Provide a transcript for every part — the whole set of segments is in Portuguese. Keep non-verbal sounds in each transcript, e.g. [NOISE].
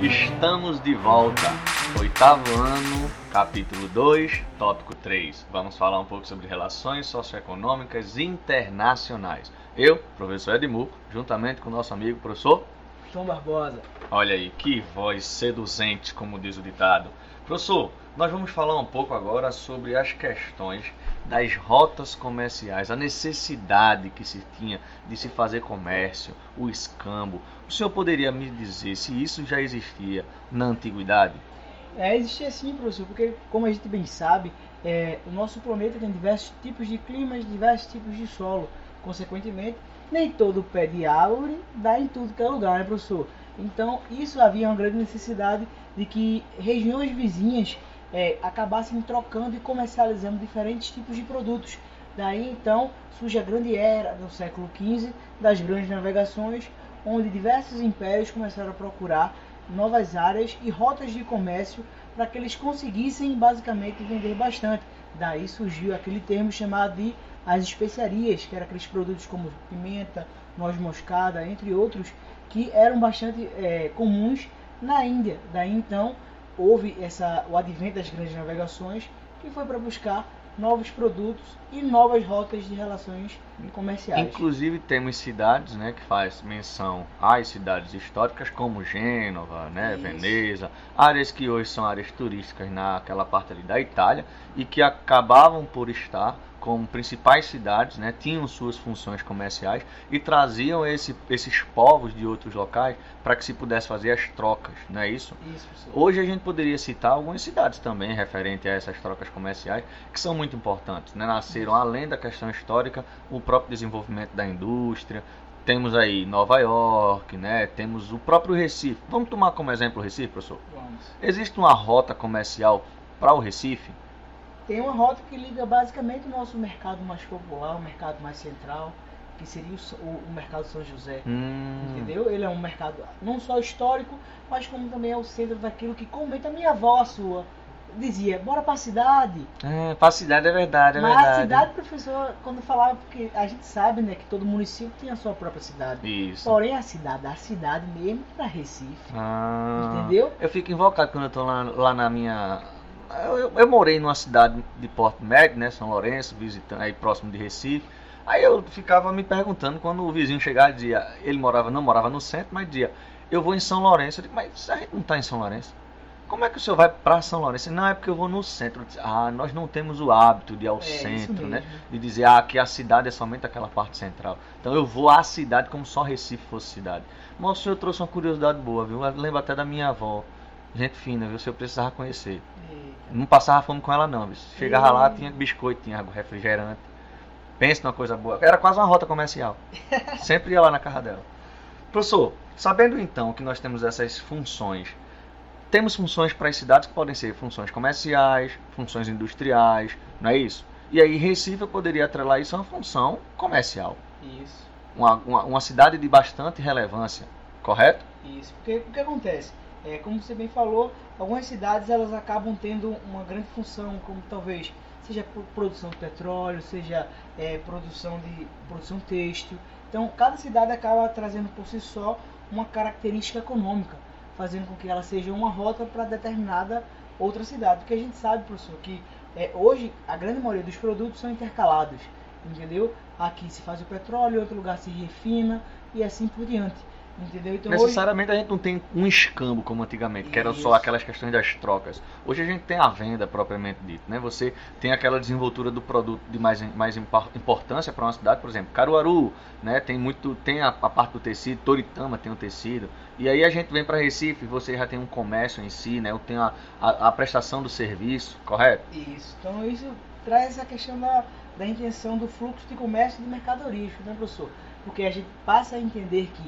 Estamos de volta. Oitavo ano, capítulo 2, tópico 3. Vamos falar um pouco sobre relações socioeconômicas internacionais. Eu, professor Edmur, juntamente com o nosso amigo professor João Barbosa. Olha aí, que voz seduzente, como diz o ditado. Professor, nós vamos falar um pouco agora sobre as questões das rotas comerciais, a necessidade que se tinha de se fazer comércio, o escambo. O senhor poderia me dizer se isso já existia na antiguidade? É, existia sim, professor, porque como a gente bem sabe, é, o nosso planeta tem diversos tipos de climas, diversos tipos de solo. Consequentemente, nem todo pé de árvore dá em tudo que é lugar, né, professor? Então, isso havia uma grande necessidade de que regiões vizinhas é, acabassem trocando e comercializando diferentes tipos de produtos. Daí, então, surge a grande era no século XV das grandes navegações, onde diversos impérios começaram a procurar novas áreas e rotas de comércio para que eles conseguissem basicamente vender bastante. Daí surgiu aquele termo chamado de as especiarias, que eram aqueles produtos como pimenta, noz moscada, entre outros, que eram bastante é, comuns na Índia. Daí então houve essa, o advento das grandes navegações, que foi para buscar novos produtos e novas rotas de relações comerciais. Inclusive temos cidades, né, que faz menção às cidades históricas como Gênova, né, Isso. Veneza, áreas que hoje são áreas turísticas naquela parte ali da Itália e que acabavam por estar como principais cidades, né, tinham suas funções comerciais e traziam esse, esses povos de outros locais para que se pudesse fazer as trocas, não é isso? Isso. Hoje a gente poderia citar algumas cidades também referente a essas trocas comerciais que são muito importantes, né? Nasceram isso. além da questão histórica, o próprio desenvolvimento da indústria. Temos aí Nova York, né? Temos o próprio Recife. Vamos tomar como exemplo o Recife, professor? Vamos. Existe uma rota comercial para o Recife? Tem uma rota que liga basicamente o nosso mercado mais popular, o mercado mais central, que seria o, o, mercado São José. Hum. Entendeu? Ele é um mercado não só histórico, mas como também é o centro daquilo que comenta a minha avó, a sua. Dizia, bora pra cidade. É, pra cidade é verdade, é Mas verdade. a cidade, professor, quando falava, porque a gente sabe, né, que todo município tem a sua própria cidade. Isso. Porém, a cidade, a cidade mesmo para Recife. Ah, entendeu? Eu fico invocado quando eu tô lá, lá na minha eu, eu, morei numa cidade de Porto Médio, né, São Lourenço, visitando aí próximo de Recife. Aí eu ficava me perguntando quando o vizinho chegava e dizia, ele morava, não morava no centro, mas dizia, eu vou em São Lourenço. Eu digo, mas a gente não está em São Lourenço. Como é que o senhor vai para São Lourenço? Não, é porque eu vou no centro. Disse, ah, nós não temos o hábito de ir ao é, centro, né? De dizer, ah, que a cidade é somente aquela parte central. Então eu vou à cidade como só Recife fosse cidade. Mas o senhor trouxe uma curiosidade boa, viu? Eu lembro até da minha avó. Gente fina, viu? Se eu precisava conhecer. Não passava fome com ela não, bicho. Chegava lá, tinha biscoito, tinha refrigerante. Pensa numa coisa boa. Era quase uma rota comercial. [LAUGHS] Sempre ia lá na casa dela. Professor, sabendo então que nós temos essas funções, temos funções para as cidades que podem ser funções comerciais, funções industriais, não é isso? E aí Recife eu poderia atrelar isso a uma função comercial. Isso. Uma, uma, uma cidade de bastante relevância, correto? Isso. Porque o que acontece? É, como você bem falou, algumas cidades elas acabam tendo uma grande função, como talvez seja produção de petróleo, seja é, produção de produção têxtil. Então, cada cidade acaba trazendo por si só uma característica econômica, fazendo com que ela seja uma rota para determinada outra cidade. Porque a gente sabe, professor, que é, hoje a grande maioria dos produtos são intercalados, entendeu? Aqui se faz o petróleo, outro lugar se refina e assim por diante. Entendeu? Então, Necessariamente hoje... a gente não tem um escambo como antigamente, Isso. que era só aquelas questões das trocas. Hoje a gente tem a venda propriamente dita, né? Você tem aquela desenvoltura do produto de mais, mais importância para uma cidade, por exemplo, Caruaru, né? Tem muito, tem a, a, parte do tecido, Toritama tem o tecido. E aí a gente vem para Recife, você já tem um comércio em si, né? Eu tenho a, a, a prestação do serviço, correto? Isso. Então isso traz essa questão da, da intenção do fluxo de comércio e de mercadorias, né, professor? Porque a gente passa a entender que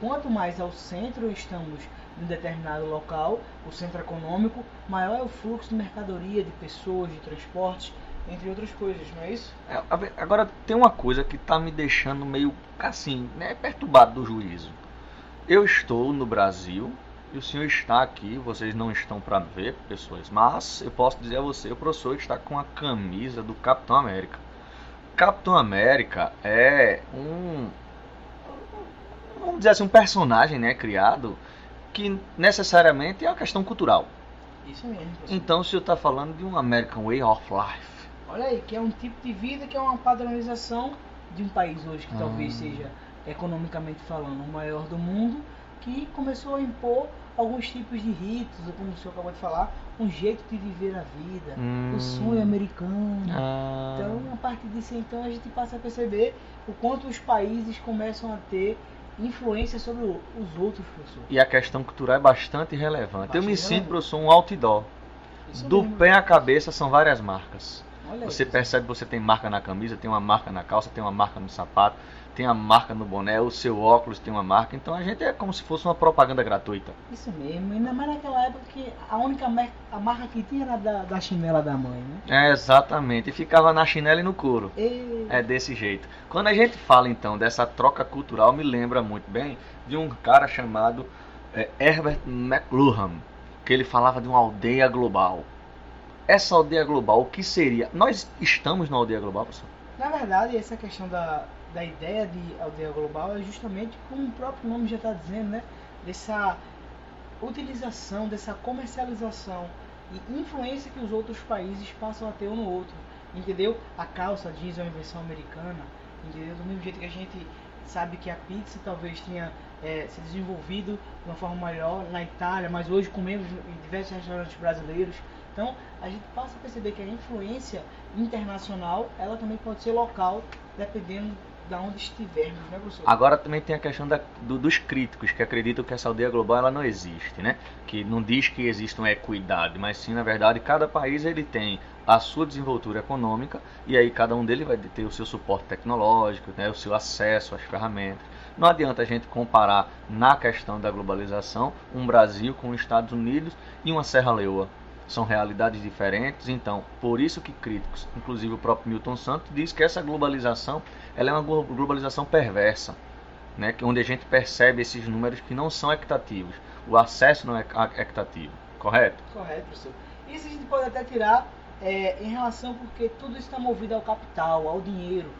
quanto mais ao centro estamos de um determinado local, o centro econômico, maior é o fluxo de mercadoria, de pessoas, de transportes, entre outras coisas, não é isso? É, agora tem uma coisa que está me deixando meio assim, né, perturbado do juízo. Eu estou no Brasil e o senhor está aqui, vocês não estão para ver, pessoas, mas eu posso dizer a você, o professor está com a camisa do Capitão América. Capitão América é um vamos dizer assim, um personagem, né, criado que necessariamente é uma questão cultural. Isso mesmo. professor. Então o senhor está falando de um American Way of Life. Olha aí, que é um tipo de vida que é uma padronização de um país hoje que Ah. talvez seja, economicamente falando, o maior do mundo, que começou a impor alguns tipos de ritos, como o senhor acabou de falar, um jeito de viver a vida, Hum. o sonho americano. Ah, Então, a partir disso, então, a gente passa a perceber o quanto os países começam a ter influência sobre os outros, professor. e a questão cultural é bastante relevante. Eu me Bastante sinto, professor, um outdoor. Isso Do mesmo. pé à cabeça são várias marcas. Olha Você professor. percebe que você tem marca na camisa, tem uma marca na calça, tem uma marca no sapato, tem a marca no boné, o seu óculos tem uma marca. Então a gente é como se fosse uma propaganda gratuita. Isso mesmo, ainda mais naquela época que a única mer- a marca que tinha era da, da chinela da mãe, né? É, exatamente. E ficava na chinela e no couro. E... É desse jeito. Quando a gente fala então dessa troca cultural, me lembra muito bem de um cara chamado é, Herbert McLuhan, que ele falava de uma aldeia global. Essa aldeia global, o que seria? Nós estamos na aldeia global, professor? Na verdade, essa questão da, da ideia de aldeia global é justamente como o próprio nome já está dizendo, né? Dessa utilização, dessa comercialização e influência que os outros países passam a ter um no outro. Entendeu? A calça jeans é uma invenção americana, entendeu? Do mesmo jeito que a gente sabe que a pizza talvez tenha eh, se desenvolvido de uma forma maior na Itália, mas hoje comemos em diversos restaurantes brasileiros. Então, a gente passa a perceber que a influência internacional, ela também pode ser local, dependendo de onde estivermos, né, professor? Agora também tem a questão da- do- dos críticos que acreditam que essa aldeia global ela não existe, né? Que não diz que existe uma equidade, mas sim, na verdade, cada país ele tem a sua desenvoltura econômica e aí cada um deles vai ter o seu suporte tecnológico, né? o seu acesso às ferramentas. Não adianta a gente comparar na questão da globalização um Brasil com os Estados Unidos e uma Serra Leoa. São realidades diferentes, então por isso que críticos, inclusive o próprio Milton Santos, diz que essa globalização ela é uma glo- globalização perversa, né? onde a gente percebe esses números que não são equitativos. O acesso não é equitativo, correto? Correto, professor. Isso a gente pode até tirar é, em relação porque tudo está movido ao capital, ao dinheiro.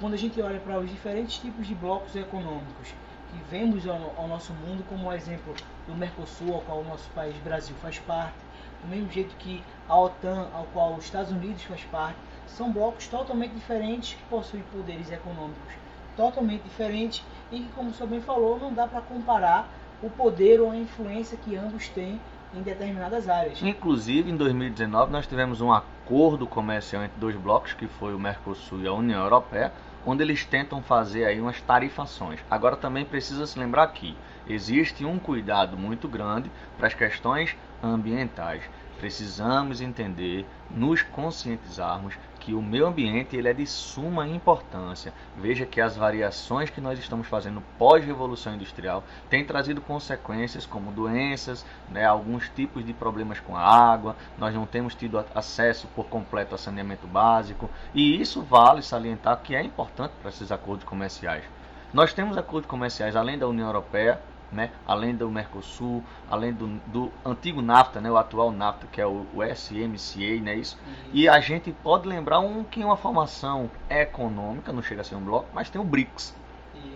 Quando a gente olha para os diferentes tipos de blocos econômicos que vemos ao, ao nosso mundo, como o exemplo do Mercosul, ao qual o nosso país Brasil faz parte, do mesmo jeito que a OTAN, ao qual os Estados Unidos faz parte, são blocos totalmente diferentes que possuem poderes econômicos totalmente diferentes e que, como o senhor bem falou, não dá para comparar o poder ou a influência que ambos têm em determinadas áreas. Inclusive, em 2019, nós tivemos um acordo comercial entre dois blocos, que foi o Mercosul e a União Europeia, onde eles tentam fazer aí umas tarifações. Agora também precisa se lembrar que existe um cuidado muito grande para as questões ambientais. Precisamos entender, nos conscientizarmos que o meio ambiente ele é de suma importância. Veja que as variações que nós estamos fazendo pós-revolução industrial têm trazido consequências como doenças, né, alguns tipos de problemas com a água, nós não temos tido acesso por completo a saneamento básico, e isso vale salientar que é importante para esses acordos comerciais. Nós temos acordos comerciais além da União Europeia, né, além do Mercosul, além do, do antigo NAFTA, né, o atual NAFTA, que é o, o SMCA, né, isso? E a gente pode lembrar um que é uma formação econômica, não chega a ser um bloco, mas tem o BRICS.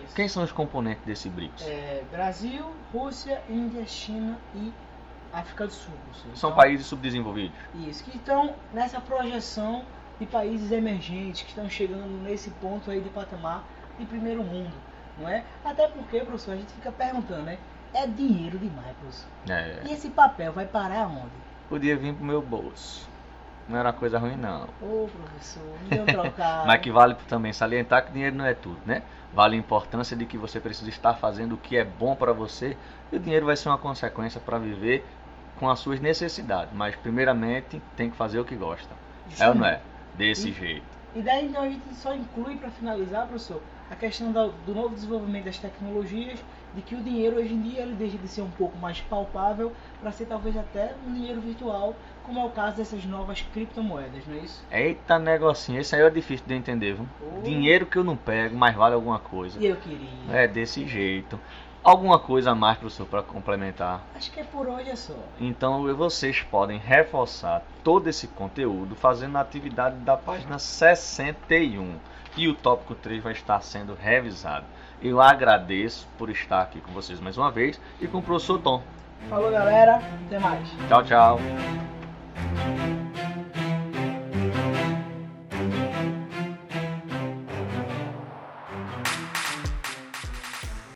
Isso. Quem são os componentes desse BRICS? É, Brasil, Rússia, Índia, China e África do Sul. professor. São Então, países subdesenvolvidos. Isso, que estão nessa projeção de países emergentes que estão chegando nesse ponto aí de patamar de primeiro mundo, não é? Até porque, professor, a gente fica perguntando, né? É dinheiro demais, professor. É, E esse papel vai parar onde? podia vir pro meu bolso. Não era coisa ruim, não. Ô, professor, um trocado. [LAUGHS] Mas que vale também salientar que dinheiro não é tudo, né? Vale a importância de que você precisa estar fazendo o que é bom para você e o dinheiro vai ser uma consequência para viver com as suas necessidades. Mas, primeiramente, tem que fazer o que gosta. É ou não é? [LAUGHS] Desse E- jeito. E daí então a gente só inclui para finalizar, professor, a questão do novo desenvolvimento das tecnologias, de que o dinheiro hoje em dia ele deixa de ser um pouco mais palpável para ser talvez até um dinheiro virtual, como é o caso dessas novas criptomoedas, não é isso? Eita negocinho, esse aí é difícil de entender, viu? Oh. Dinheiro que eu não pego, mas vale alguma coisa. E eu queria. É desse jeito. Alguma coisa a mais, professor, para complementar? Acho que é por hoje é só. Então vocês podem reforçar todo esse conteúdo fazendo a atividade da página 61 e o tópico 3 vai estar sendo revisado. Eu agradeço por estar aqui com vocês mais uma vez e com o professor Tom. Falou, galera. Até mais. Tchau, tchau.